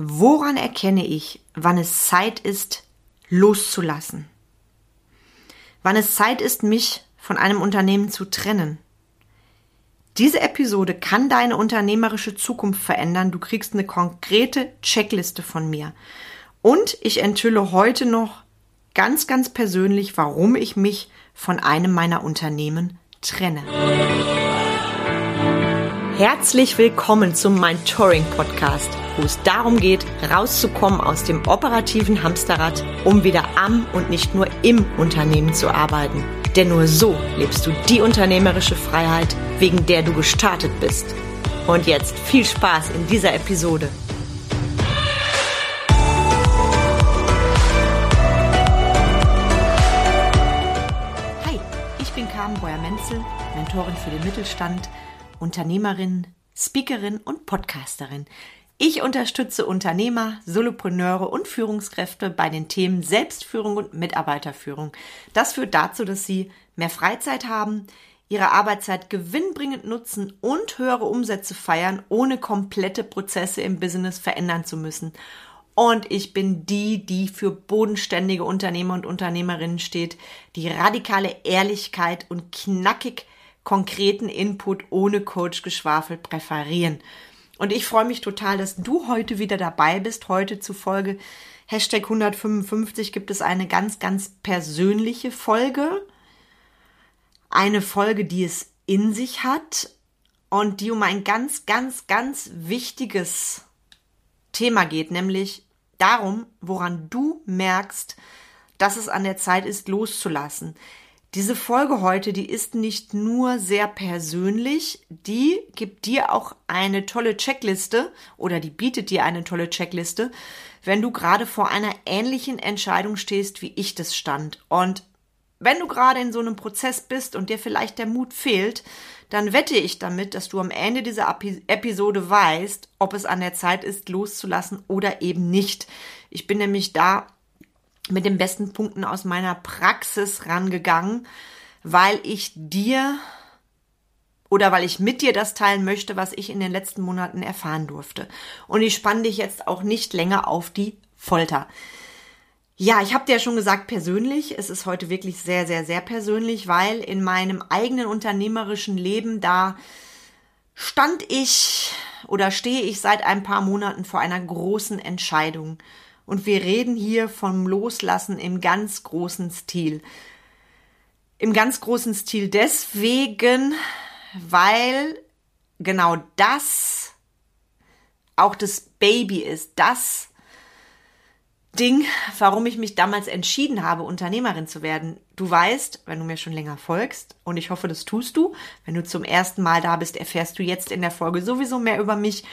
Woran erkenne ich, wann es Zeit ist, loszulassen? Wann es Zeit ist, mich von einem Unternehmen zu trennen? Diese Episode kann deine unternehmerische Zukunft verändern. Du kriegst eine konkrete Checkliste von mir. Und ich enthülle heute noch ganz, ganz persönlich, warum ich mich von einem meiner Unternehmen trenne. Herzlich willkommen zum Mein Touring Podcast, wo es darum geht, rauszukommen aus dem operativen Hamsterrad, um wieder am und nicht nur im Unternehmen zu arbeiten. Denn nur so lebst du die unternehmerische Freiheit, wegen der du gestartet bist. Und jetzt viel Spaß in dieser Episode. Hi, ich bin Carmen Breuer-Menzel, Mentorin für den Mittelstand Unternehmerin, Speakerin und Podcasterin. Ich unterstütze Unternehmer, Solopreneure und Führungskräfte bei den Themen Selbstführung und Mitarbeiterführung. Das führt dazu, dass sie mehr Freizeit haben, ihre Arbeitszeit gewinnbringend nutzen und höhere Umsätze feiern, ohne komplette Prozesse im Business verändern zu müssen. Und ich bin die, die für bodenständige Unternehmer und Unternehmerinnen steht, die radikale Ehrlichkeit und knackig konkreten Input ohne Coach-Geschwafel präferieren. Und ich freue mich total, dass du heute wieder dabei bist. Heute zu Folge Hashtag 155 gibt es eine ganz, ganz persönliche Folge. Eine Folge, die es in sich hat und die um ein ganz, ganz, ganz wichtiges Thema geht, nämlich darum, woran du merkst, dass es an der Zeit ist, loszulassen. Diese Folge heute, die ist nicht nur sehr persönlich, die gibt dir auch eine tolle Checkliste oder die bietet dir eine tolle Checkliste, wenn du gerade vor einer ähnlichen Entscheidung stehst, wie ich das stand. Und wenn du gerade in so einem Prozess bist und dir vielleicht der Mut fehlt, dann wette ich damit, dass du am Ende dieser Episode weißt, ob es an der Zeit ist, loszulassen oder eben nicht. Ich bin nämlich da mit den besten Punkten aus meiner Praxis rangegangen, weil ich dir oder weil ich mit dir das teilen möchte, was ich in den letzten Monaten erfahren durfte. Und ich spanne dich jetzt auch nicht länger auf die Folter. Ja, ich habe dir ja schon gesagt, persönlich, es ist heute wirklich sehr, sehr, sehr persönlich, weil in meinem eigenen unternehmerischen Leben da stand ich oder stehe ich seit ein paar Monaten vor einer großen Entscheidung. Und wir reden hier vom Loslassen im ganz großen Stil. Im ganz großen Stil deswegen, weil genau das auch das Baby ist, das Ding, warum ich mich damals entschieden habe, Unternehmerin zu werden. Du weißt, wenn du mir schon länger folgst, und ich hoffe, das tust du, wenn du zum ersten Mal da bist, erfährst du jetzt in der Folge sowieso mehr über mich.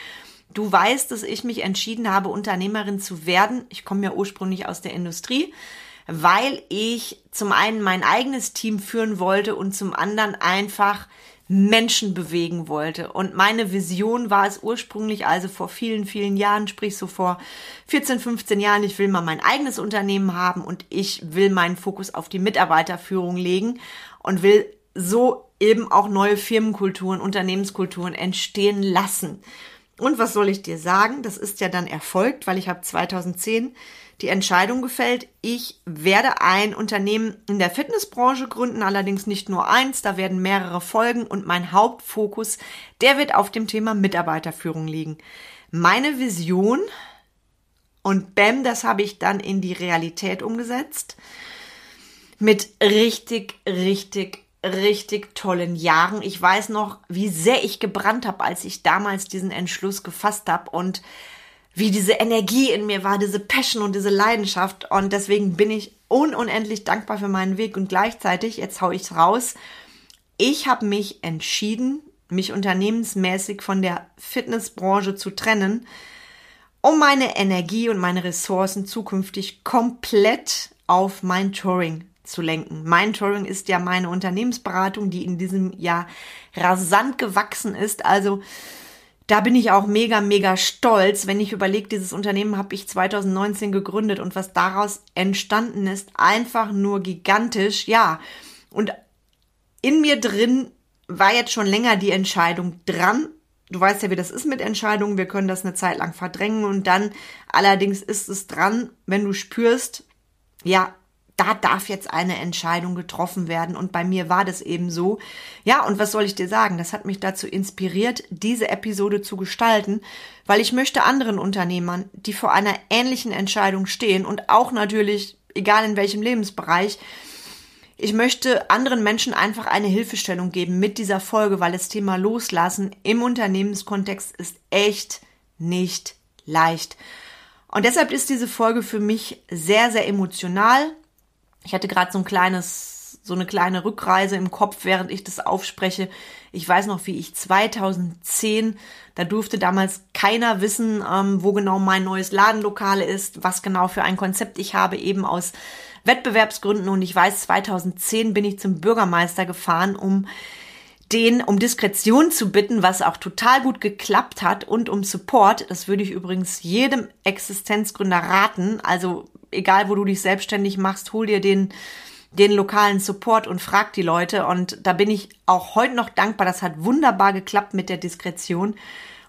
Du weißt, dass ich mich entschieden habe, Unternehmerin zu werden. Ich komme ja ursprünglich aus der Industrie, weil ich zum einen mein eigenes Team führen wollte und zum anderen einfach Menschen bewegen wollte. Und meine Vision war es ursprünglich, also vor vielen, vielen Jahren, sprich so vor 14, 15 Jahren, ich will mal mein eigenes Unternehmen haben und ich will meinen Fokus auf die Mitarbeiterführung legen und will so eben auch neue Firmenkulturen, Unternehmenskulturen entstehen lassen. Und was soll ich dir sagen? Das ist ja dann erfolgt, weil ich habe 2010 die Entscheidung gefällt, ich werde ein Unternehmen in der Fitnessbranche gründen, allerdings nicht nur eins, da werden mehrere Folgen und mein Hauptfokus, der wird auf dem Thema Mitarbeiterführung liegen. Meine Vision und bam, das habe ich dann in die Realität umgesetzt mit richtig, richtig richtig tollen Jahren. Ich weiß noch, wie sehr ich gebrannt habe, als ich damals diesen Entschluss gefasst habe und wie diese Energie in mir war, diese Passion und diese Leidenschaft. Und deswegen bin ich unendlich dankbar für meinen Weg und gleichzeitig, jetzt hau ich's raus, ich habe mich entschieden, mich unternehmensmäßig von der Fitnessbranche zu trennen, um meine Energie und meine Ressourcen zukünftig komplett auf mein Touring zu lenken. Mein Touring ist ja meine Unternehmensberatung, die in diesem Jahr rasant gewachsen ist. Also da bin ich auch mega, mega stolz, wenn ich überlege, dieses Unternehmen habe ich 2019 gegründet und was daraus entstanden ist, einfach nur gigantisch. Ja, und in mir drin war jetzt schon länger die Entscheidung dran, Du weißt ja, wie das ist mit Entscheidungen. Wir können das eine Zeit lang verdrängen und dann allerdings ist es dran, wenn du spürst, ja, da darf jetzt eine Entscheidung getroffen werden. Und bei mir war das eben so. Ja, und was soll ich dir sagen? Das hat mich dazu inspiriert, diese Episode zu gestalten, weil ich möchte anderen Unternehmern, die vor einer ähnlichen Entscheidung stehen und auch natürlich, egal in welchem Lebensbereich, ich möchte anderen Menschen einfach eine Hilfestellung geben mit dieser Folge, weil das Thema Loslassen im Unternehmenskontext ist echt nicht leicht. Und deshalb ist diese Folge für mich sehr, sehr emotional. Ich hatte gerade so ein kleines, so eine kleine Rückreise im Kopf, während ich das aufspreche. Ich weiß noch, wie ich 2010, da durfte damals keiner wissen, ähm, wo genau mein neues Ladenlokal ist, was genau für ein Konzept ich habe, eben aus Wettbewerbsgründen. Und ich weiß, 2010 bin ich zum Bürgermeister gefahren, um den um Diskretion zu bitten, was auch total gut geklappt hat und um Support. Das würde ich übrigens jedem Existenzgründer raten. Also egal, wo du dich selbstständig machst, hol dir den den lokalen Support und frag die Leute. Und da bin ich auch heute noch dankbar. Das hat wunderbar geklappt mit der Diskretion.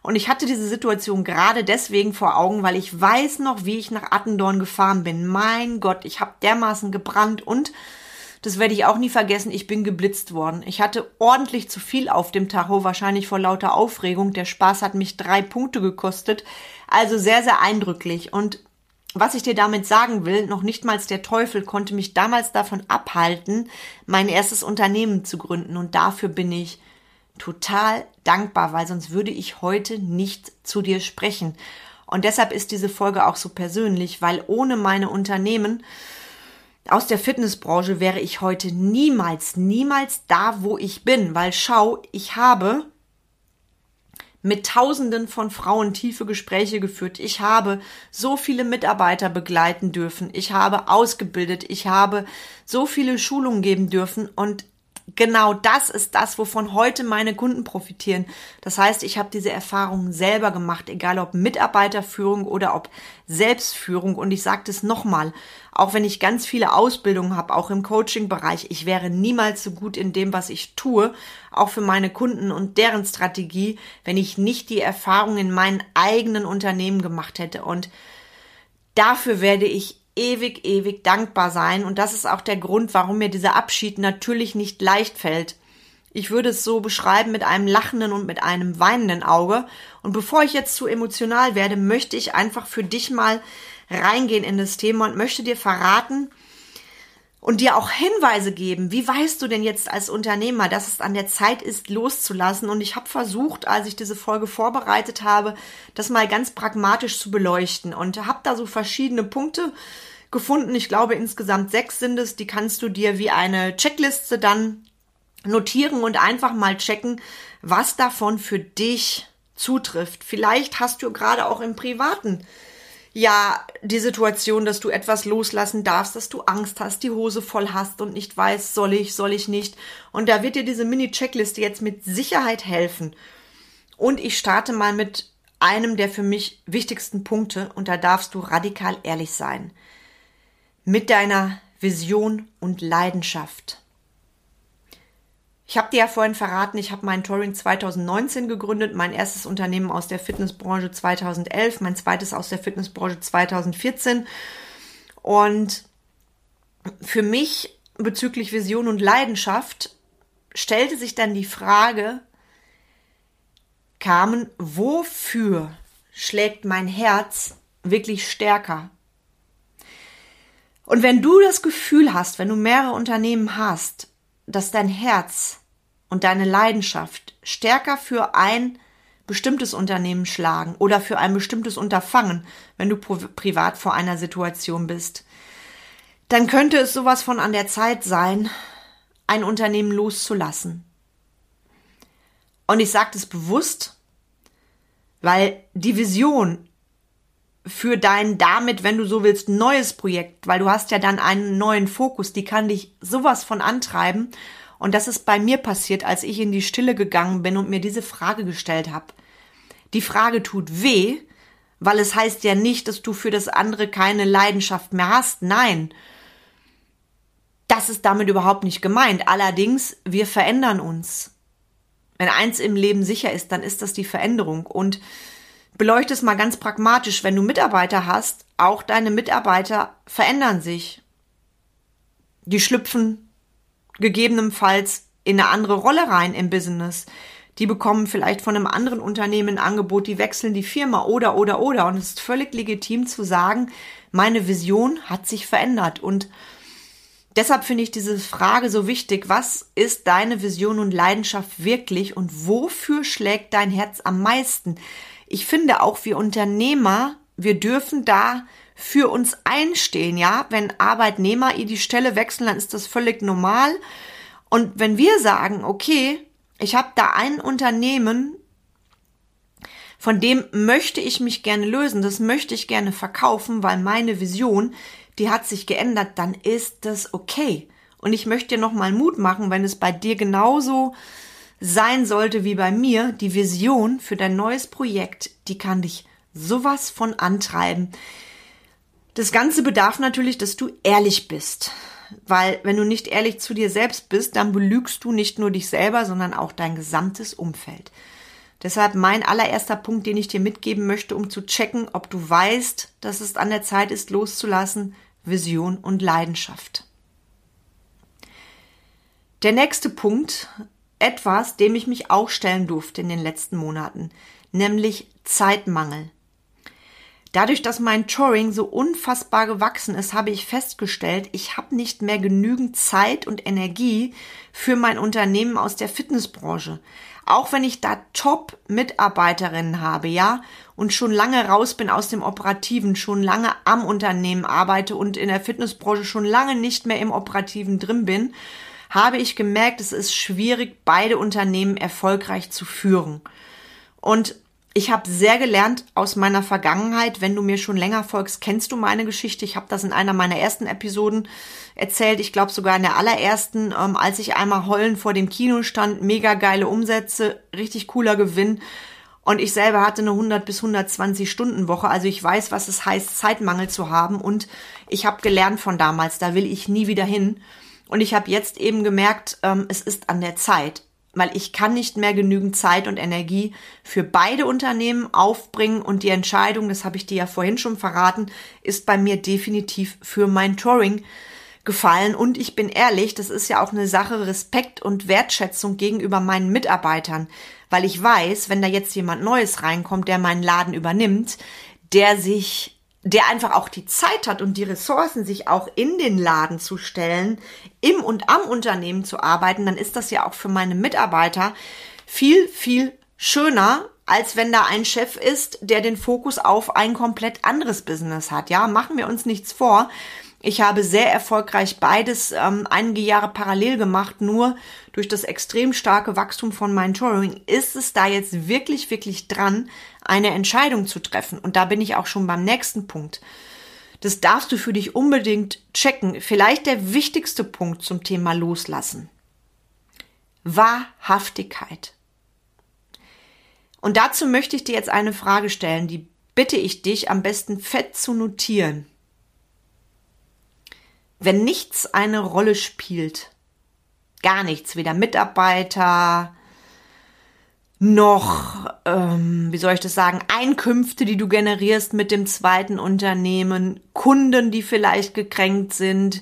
Und ich hatte diese Situation gerade deswegen vor Augen, weil ich weiß noch, wie ich nach Attendorn gefahren bin. Mein Gott, ich habe dermaßen gebrannt und das werde ich auch nie vergessen, ich bin geblitzt worden. Ich hatte ordentlich zu viel auf dem Tacho, wahrscheinlich vor lauter Aufregung. Der Spaß hat mich drei Punkte gekostet. Also sehr, sehr eindrücklich. Und was ich dir damit sagen will, noch nicht mal der Teufel konnte mich damals davon abhalten, mein erstes Unternehmen zu gründen. Und dafür bin ich total dankbar, weil sonst würde ich heute nicht zu dir sprechen. Und deshalb ist diese Folge auch so persönlich, weil ohne meine Unternehmen aus der Fitnessbranche wäre ich heute niemals, niemals da, wo ich bin, weil schau, ich habe mit Tausenden von Frauen tiefe Gespräche geführt. Ich habe so viele Mitarbeiter begleiten dürfen. Ich habe ausgebildet. Ich habe so viele Schulungen geben dürfen und genau das ist das, wovon heute meine Kunden profitieren. Das heißt, ich habe diese Erfahrungen selber gemacht, egal ob Mitarbeiterführung oder ob Selbstführung. Und ich sage das nochmal, auch wenn ich ganz viele Ausbildungen habe, auch im Coaching-Bereich, ich wäre niemals so gut in dem, was ich tue, auch für meine Kunden und deren Strategie, wenn ich nicht die Erfahrung in meinen eigenen Unternehmen gemacht hätte. Und dafür werde ich ewig, ewig dankbar sein. Und das ist auch der Grund, warum mir dieser Abschied natürlich nicht leicht fällt. Ich würde es so beschreiben mit einem lachenden und mit einem weinenden Auge. Und bevor ich jetzt zu emotional werde, möchte ich einfach für dich mal reingehen in das Thema und möchte dir verraten, und dir auch Hinweise geben. Wie weißt du denn jetzt als Unternehmer, dass es an der Zeit ist, loszulassen? Und ich habe versucht, als ich diese Folge vorbereitet habe, das mal ganz pragmatisch zu beleuchten und habe da so verschiedene Punkte gefunden. Ich glaube, insgesamt sechs sind es. Die kannst du dir wie eine Checkliste dann notieren und einfach mal checken, was davon für dich zutrifft. Vielleicht hast du gerade auch im Privaten ja die Situation, dass du etwas loslassen darfst, dass du Angst hast, die Hose voll hast und nicht weißt, soll ich, soll ich nicht. Und da wird dir diese Mini-Checkliste jetzt mit Sicherheit helfen. Und ich starte mal mit einem der für mich wichtigsten Punkte und da darfst du radikal ehrlich sein. Mit deiner Vision und Leidenschaft. Ich habe dir ja vorhin verraten, ich habe meinen Touring 2019 gegründet, mein erstes Unternehmen aus der Fitnessbranche 2011, mein zweites aus der Fitnessbranche 2014. Und für mich bezüglich Vision und Leidenschaft stellte sich dann die Frage, Carmen, wofür schlägt mein Herz wirklich stärker? Und wenn du das Gefühl hast, wenn du mehrere Unternehmen hast, dass dein Herz und deine Leidenschaft stärker für ein bestimmtes Unternehmen schlagen oder für ein bestimmtes Unterfangen, wenn du privat vor einer Situation bist, dann könnte es sowas von an der Zeit sein, ein Unternehmen loszulassen. Und ich sage das bewusst, weil die Vision für dein damit, wenn du so willst, neues Projekt, weil du hast ja dann einen neuen Fokus, die kann dich sowas von antreiben. Und das ist bei mir passiert, als ich in die Stille gegangen bin und mir diese Frage gestellt habe. Die Frage tut weh, weil es heißt ja nicht, dass du für das andere keine Leidenschaft mehr hast. Nein. Das ist damit überhaupt nicht gemeint. Allerdings, wir verändern uns. Wenn eins im Leben sicher ist, dann ist das die Veränderung. Und beleuchte es mal ganz pragmatisch. Wenn du Mitarbeiter hast, auch deine Mitarbeiter verändern sich. Die schlüpfen gegebenenfalls in eine andere Rolle rein im Business. Die bekommen vielleicht von einem anderen Unternehmen ein Angebot, die wechseln die Firma oder, oder, oder. Und es ist völlig legitim zu sagen, meine Vision hat sich verändert. Und deshalb finde ich diese Frage so wichtig. Was ist deine Vision und Leidenschaft wirklich und wofür schlägt dein Herz am meisten? Ich finde auch wir Unternehmer, wir dürfen da für uns einstehen, ja. Wenn Arbeitnehmer ihr die Stelle wechseln, dann ist das völlig normal. Und wenn wir sagen, okay, ich habe da ein Unternehmen, von dem möchte ich mich gerne lösen, das möchte ich gerne verkaufen, weil meine Vision, die hat sich geändert, dann ist das okay. Und ich möchte dir nochmal Mut machen, wenn es bei dir genauso sein sollte wie bei mir, die Vision für dein neues Projekt, die kann dich sowas von antreiben. Das Ganze bedarf natürlich, dass du ehrlich bist. Weil wenn du nicht ehrlich zu dir selbst bist, dann belügst du nicht nur dich selber, sondern auch dein gesamtes Umfeld. Deshalb mein allererster Punkt, den ich dir mitgeben möchte, um zu checken, ob du weißt, dass es an der Zeit ist, loszulassen, Vision und Leidenschaft. Der nächste Punkt, etwas, dem ich mich auch stellen durfte in den letzten Monaten, nämlich Zeitmangel. Dadurch, dass mein Touring so unfassbar gewachsen ist, habe ich festgestellt, ich habe nicht mehr genügend Zeit und Energie für mein Unternehmen aus der Fitnessbranche. Auch wenn ich da Top-Mitarbeiterinnen habe, ja, und schon lange raus bin aus dem Operativen, schon lange am Unternehmen arbeite und in der Fitnessbranche schon lange nicht mehr im Operativen drin bin, habe ich gemerkt, es ist schwierig, beide Unternehmen erfolgreich zu führen. Und ich habe sehr gelernt aus meiner Vergangenheit. Wenn du mir schon länger folgst, kennst du meine Geschichte. Ich habe das in einer meiner ersten Episoden erzählt. Ich glaube sogar in der allerersten, ähm, als ich einmal heulen vor dem Kino stand. Mega geile Umsätze, richtig cooler Gewinn. Und ich selber hatte eine 100 bis 120 Stunden Woche. Also ich weiß, was es heißt, Zeitmangel zu haben. Und ich habe gelernt von damals. Da will ich nie wieder hin. Und ich habe jetzt eben gemerkt, ähm, es ist an der Zeit weil ich kann nicht mehr genügend Zeit und Energie für beide Unternehmen aufbringen. Und die Entscheidung, das habe ich dir ja vorhin schon verraten, ist bei mir definitiv für mein Touring gefallen. Und ich bin ehrlich, das ist ja auch eine Sache Respekt und Wertschätzung gegenüber meinen Mitarbeitern, weil ich weiß, wenn da jetzt jemand Neues reinkommt, der meinen Laden übernimmt, der sich der einfach auch die Zeit hat und die Ressourcen, sich auch in den Laden zu stellen, im und am Unternehmen zu arbeiten, dann ist das ja auch für meine Mitarbeiter viel, viel schöner, als wenn da ein Chef ist, der den Fokus auf ein komplett anderes Business hat. Ja, machen wir uns nichts vor. Ich habe sehr erfolgreich beides ähm, einige Jahre parallel gemacht, nur durch das extrem starke Wachstum von meinem Touring ist es da jetzt wirklich, wirklich dran, eine Entscheidung zu treffen. Und da bin ich auch schon beim nächsten Punkt. Das darfst du für dich unbedingt checken. Vielleicht der wichtigste Punkt zum Thema Loslassen. Wahrhaftigkeit. Und dazu möchte ich dir jetzt eine Frage stellen, die bitte ich dich am besten fett zu notieren wenn nichts eine Rolle spielt, gar nichts, weder Mitarbeiter noch, ähm, wie soll ich das sagen, Einkünfte, die du generierst mit dem zweiten Unternehmen, Kunden, die vielleicht gekränkt sind,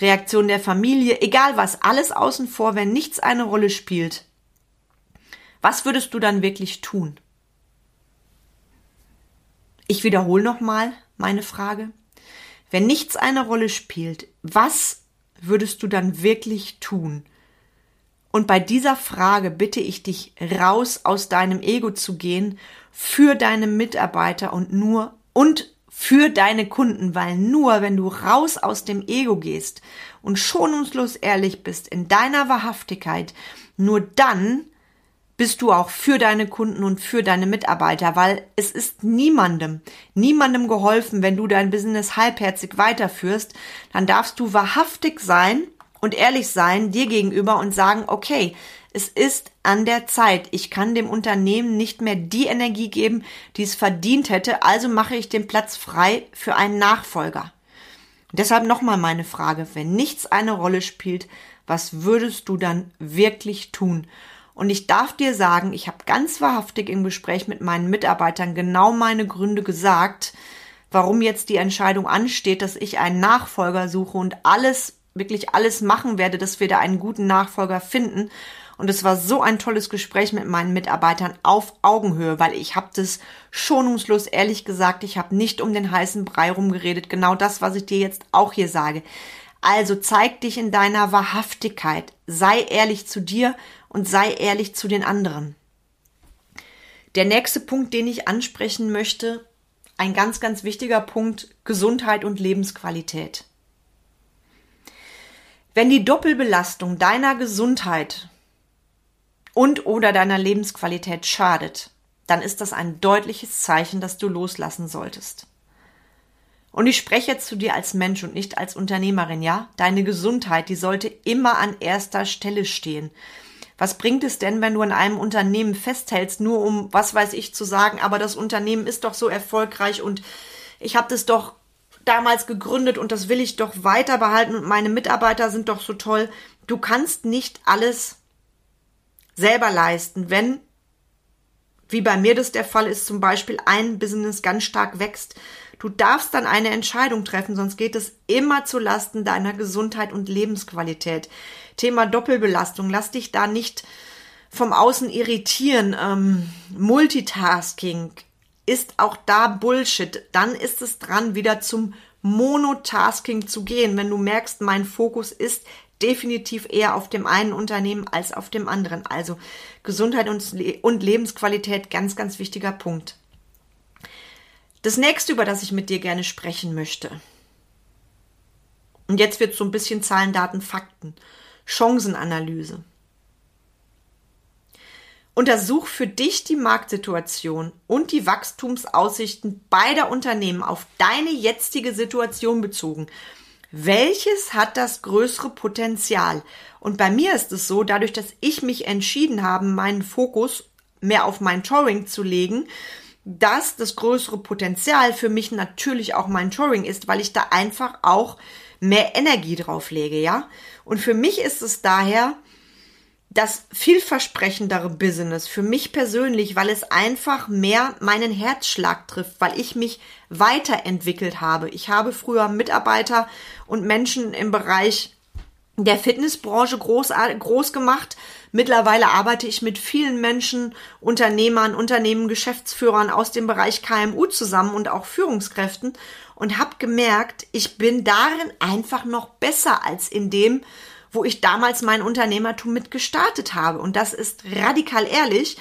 Reaktion der Familie, egal was, alles außen vor, wenn nichts eine Rolle spielt. Was würdest du dann wirklich tun? Ich wiederhole nochmal meine Frage. Wenn nichts eine Rolle spielt, was würdest du dann wirklich tun? Und bei dieser Frage bitte ich dich, raus aus deinem Ego zu gehen, für deine Mitarbeiter und nur und für deine Kunden, weil nur wenn du raus aus dem Ego gehst und schonungslos ehrlich bist in deiner Wahrhaftigkeit, nur dann bist du auch für deine Kunden und für deine Mitarbeiter, weil es ist niemandem, niemandem geholfen, wenn du dein Business halbherzig weiterführst, dann darfst du wahrhaftig sein und ehrlich sein dir gegenüber und sagen, okay, es ist an der Zeit. Ich kann dem Unternehmen nicht mehr die Energie geben, die es verdient hätte, also mache ich den Platz frei für einen Nachfolger. Und deshalb nochmal meine Frage, wenn nichts eine Rolle spielt, was würdest du dann wirklich tun? Und ich darf dir sagen, ich habe ganz wahrhaftig im Gespräch mit meinen Mitarbeitern genau meine Gründe gesagt, warum jetzt die Entscheidung ansteht, dass ich einen Nachfolger suche und alles, wirklich alles machen werde, dass wir da einen guten Nachfolger finden. Und es war so ein tolles Gespräch mit meinen Mitarbeitern auf Augenhöhe, weil ich habe das schonungslos ehrlich gesagt, ich habe nicht um den heißen Brei rumgeredet, genau das, was ich dir jetzt auch hier sage. Also zeig dich in deiner Wahrhaftigkeit, sei ehrlich zu dir und sei ehrlich zu den anderen. Der nächste Punkt, den ich ansprechen möchte, ein ganz, ganz wichtiger Punkt, Gesundheit und Lebensqualität. Wenn die Doppelbelastung deiner Gesundheit und oder deiner Lebensqualität schadet, dann ist das ein deutliches Zeichen, dass du loslassen solltest. Und ich spreche jetzt zu dir als Mensch und nicht als Unternehmerin, ja? Deine Gesundheit, die sollte immer an erster Stelle stehen. Was bringt es denn, wenn du an einem Unternehmen festhältst, nur um, was weiß ich, zu sagen, aber das Unternehmen ist doch so erfolgreich und ich habe das doch damals gegründet und das will ich doch weiter behalten und meine Mitarbeiter sind doch so toll. Du kannst nicht alles selber leisten, wenn, wie bei mir das der Fall ist, zum Beispiel ein Business ganz stark wächst. Du darfst dann eine Entscheidung treffen, sonst geht es immer zu Lasten deiner Gesundheit und Lebensqualität. Thema Doppelbelastung. Lass dich da nicht vom Außen irritieren. Ähm, Multitasking ist auch da Bullshit. Dann ist es dran, wieder zum Monotasking zu gehen. Wenn du merkst, mein Fokus ist definitiv eher auf dem einen Unternehmen als auf dem anderen. Also Gesundheit und, und Lebensqualität, ganz, ganz wichtiger Punkt. Das nächste, über das ich mit dir gerne sprechen möchte. Und jetzt wird so ein bisschen Zahlen, Daten, Fakten. Chancenanalyse. Untersuch für dich die Marktsituation und die Wachstumsaussichten beider Unternehmen auf deine jetzige Situation bezogen. Welches hat das größere Potenzial? Und bei mir ist es so, dadurch, dass ich mich entschieden habe, meinen Fokus mehr auf mein Touring zu legen, dass das größere Potenzial für mich natürlich auch mein Touring ist, weil ich da einfach auch mehr Energie drauf lege, ja? Und für mich ist es daher das vielversprechendere Business für mich persönlich, weil es einfach mehr meinen Herzschlag trifft, weil ich mich weiterentwickelt habe. Ich habe früher Mitarbeiter und Menschen im Bereich der Fitnessbranche groß, groß gemacht. Mittlerweile arbeite ich mit vielen Menschen, Unternehmern, Unternehmen, Geschäftsführern aus dem Bereich KMU zusammen und auch Führungskräften und habe gemerkt, ich bin darin einfach noch besser als in dem, wo ich damals mein Unternehmertum mit gestartet habe. Und das ist radikal ehrlich.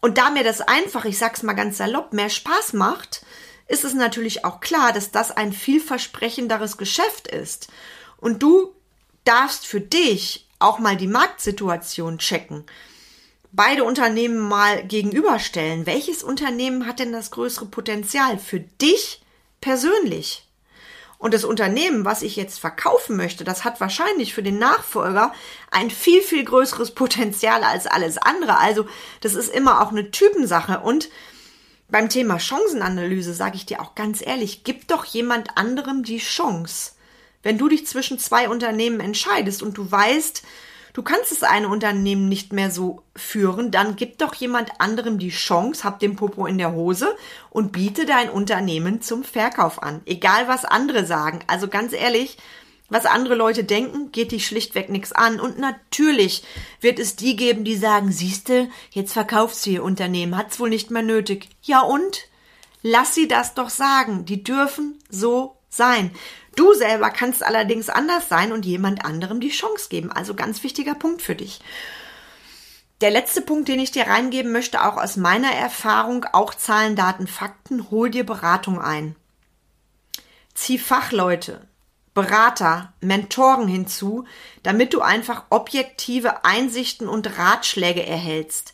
Und da mir das einfach, ich sag's mal ganz salopp, mehr Spaß macht, ist es natürlich auch klar, dass das ein vielversprechenderes Geschäft ist. Und du darfst für dich auch mal die Marktsituation checken. Beide Unternehmen mal gegenüberstellen. Welches Unternehmen hat denn das größere Potenzial für dich persönlich. Und das Unternehmen, was ich jetzt verkaufen möchte, das hat wahrscheinlich für den Nachfolger ein viel, viel größeres Potenzial als alles andere. Also das ist immer auch eine Typensache. Und beim Thema Chancenanalyse sage ich dir auch ganz ehrlich, gib doch jemand anderem die Chance. Wenn du dich zwischen zwei Unternehmen entscheidest und du weißt, du kannst das eine Unternehmen nicht mehr so führen, dann gib doch jemand anderem die Chance, hab den Popo in der Hose und biete dein Unternehmen zum Verkauf an. Egal was andere sagen. Also ganz ehrlich, was andere Leute denken, geht dich schlichtweg nichts an. Und natürlich wird es die geben, die sagen, siehste, jetzt verkaufst du ihr Unternehmen, hat's wohl nicht mehr nötig. Ja und? Lass sie das doch sagen. Die dürfen so sein. Du selber kannst allerdings anders sein und jemand anderem die Chance geben. Also ganz wichtiger Punkt für dich. Der letzte Punkt, den ich dir reingeben möchte, auch aus meiner Erfahrung, auch Zahlen, Daten, Fakten, hol dir Beratung ein. Zieh Fachleute, Berater, Mentoren hinzu, damit du einfach objektive Einsichten und Ratschläge erhältst.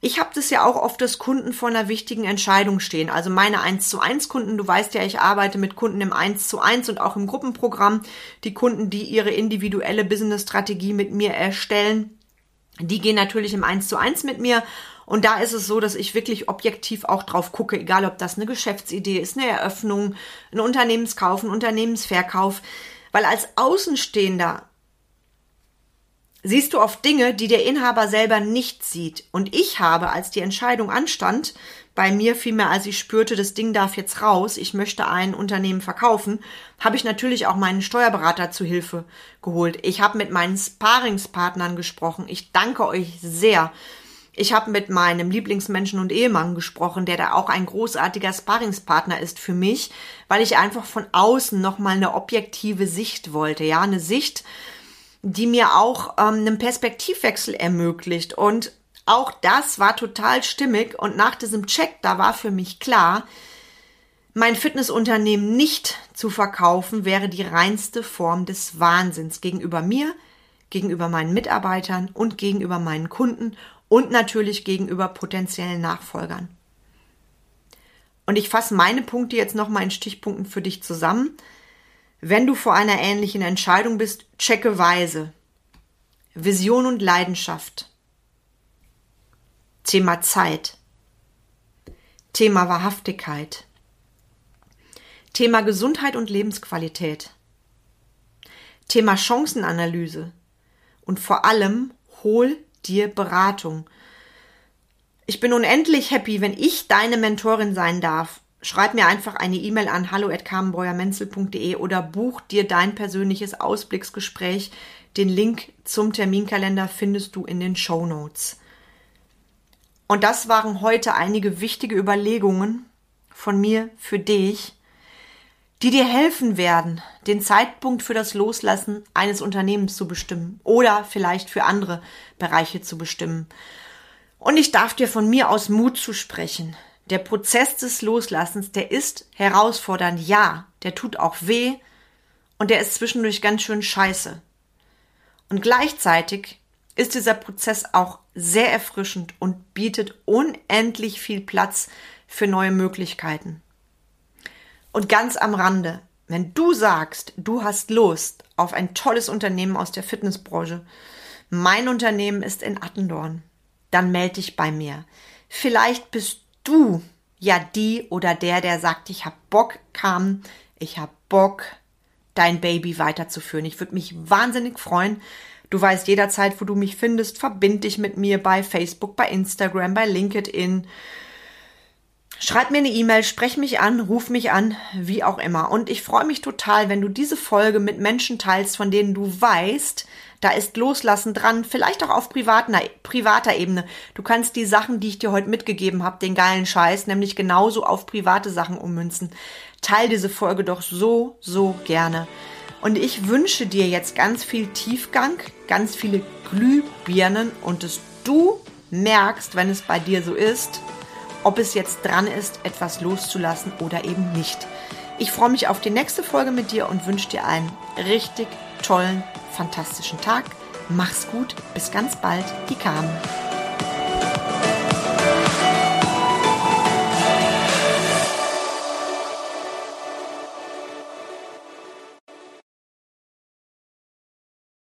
Ich habe das ja auch oft, dass Kunden vor einer wichtigen Entscheidung stehen. Also meine 1 zu 1 Kunden, du weißt ja, ich arbeite mit Kunden im 1 zu 1 und auch im Gruppenprogramm. Die Kunden, die ihre individuelle Business-Strategie mit mir erstellen, die gehen natürlich im 1 zu 1 mit mir. Und da ist es so, dass ich wirklich objektiv auch drauf gucke, egal ob das eine Geschäftsidee ist, eine Eröffnung, ein Unternehmenskauf, ein Unternehmensverkauf. Weil als Außenstehender siehst du auf Dinge, die der Inhaber selber nicht sieht. Und ich habe, als die Entscheidung anstand, bei mir vielmehr, als ich spürte, das Ding darf jetzt raus, ich möchte ein Unternehmen verkaufen, habe ich natürlich auch meinen Steuerberater zu Hilfe geholt. Ich habe mit meinen Sparingspartnern gesprochen. Ich danke euch sehr. Ich habe mit meinem Lieblingsmenschen und Ehemann gesprochen, der da auch ein großartiger Sparingspartner ist für mich, weil ich einfach von außen nochmal eine objektive Sicht wollte. Ja, eine Sicht, die mir auch ähm, einen Perspektivwechsel ermöglicht. Und auch das war total stimmig. Und nach diesem Check, da war für mich klar, mein Fitnessunternehmen nicht zu verkaufen wäre die reinste Form des Wahnsinns gegenüber mir, gegenüber meinen Mitarbeitern und gegenüber meinen Kunden und natürlich gegenüber potenziellen Nachfolgern. Und ich fasse meine Punkte jetzt nochmal in Stichpunkten für dich zusammen. Wenn du vor einer ähnlichen Entscheidung bist, checke weise. Vision und Leidenschaft. Thema Zeit. Thema Wahrhaftigkeit. Thema Gesundheit und Lebensqualität. Thema Chancenanalyse. Und vor allem hol dir Beratung. Ich bin unendlich happy, wenn ich deine Mentorin sein darf schreib mir einfach eine E-Mail an hallo@carmenbreuermenzel.de oder buch dir dein persönliches Ausblicksgespräch. Den Link zum Terminkalender findest du in den Show Notes. Und das waren heute einige wichtige Überlegungen von mir für dich, die dir helfen werden, den Zeitpunkt für das Loslassen eines Unternehmens zu bestimmen oder vielleicht für andere Bereiche zu bestimmen. Und ich darf dir von mir aus Mut zu sprechen. Der Prozess des Loslassens, der ist herausfordernd, ja, der tut auch weh und der ist zwischendurch ganz schön scheiße. Und gleichzeitig ist dieser Prozess auch sehr erfrischend und bietet unendlich viel Platz für neue Möglichkeiten. Und ganz am Rande, wenn du sagst, du hast Lust auf ein tolles Unternehmen aus der Fitnessbranche, mein Unternehmen ist in Attendorn, dann melde dich bei mir. Vielleicht bist du ja die oder der, der sagt, ich hab Bock, kam, ich hab Bock, dein Baby weiterzuführen. Ich würde mich wahnsinnig freuen. Du weißt jederzeit, wo du mich findest. Verbind dich mit mir bei Facebook, bei Instagram, bei LinkedIn. Schreib mir eine E-Mail, sprech mich an, ruf mich an, wie auch immer. Und ich freue mich total, wenn du diese Folge mit Menschen teilst, von denen du weißt, da ist Loslassen dran, vielleicht auch auf privater, privater Ebene. Du kannst die Sachen, die ich dir heute mitgegeben habe, den geilen Scheiß, nämlich genauso auf private Sachen ummünzen. Teil diese Folge doch so, so gerne. Und ich wünsche dir jetzt ganz viel Tiefgang, ganz viele Glühbirnen und dass du merkst, wenn es bei dir so ist, ob es jetzt dran ist, etwas loszulassen oder eben nicht. Ich freue mich auf die nächste Folge mit dir und wünsche dir einen richtig tollen, fantastischen Tag. Mach's gut, bis ganz bald, die Carmen.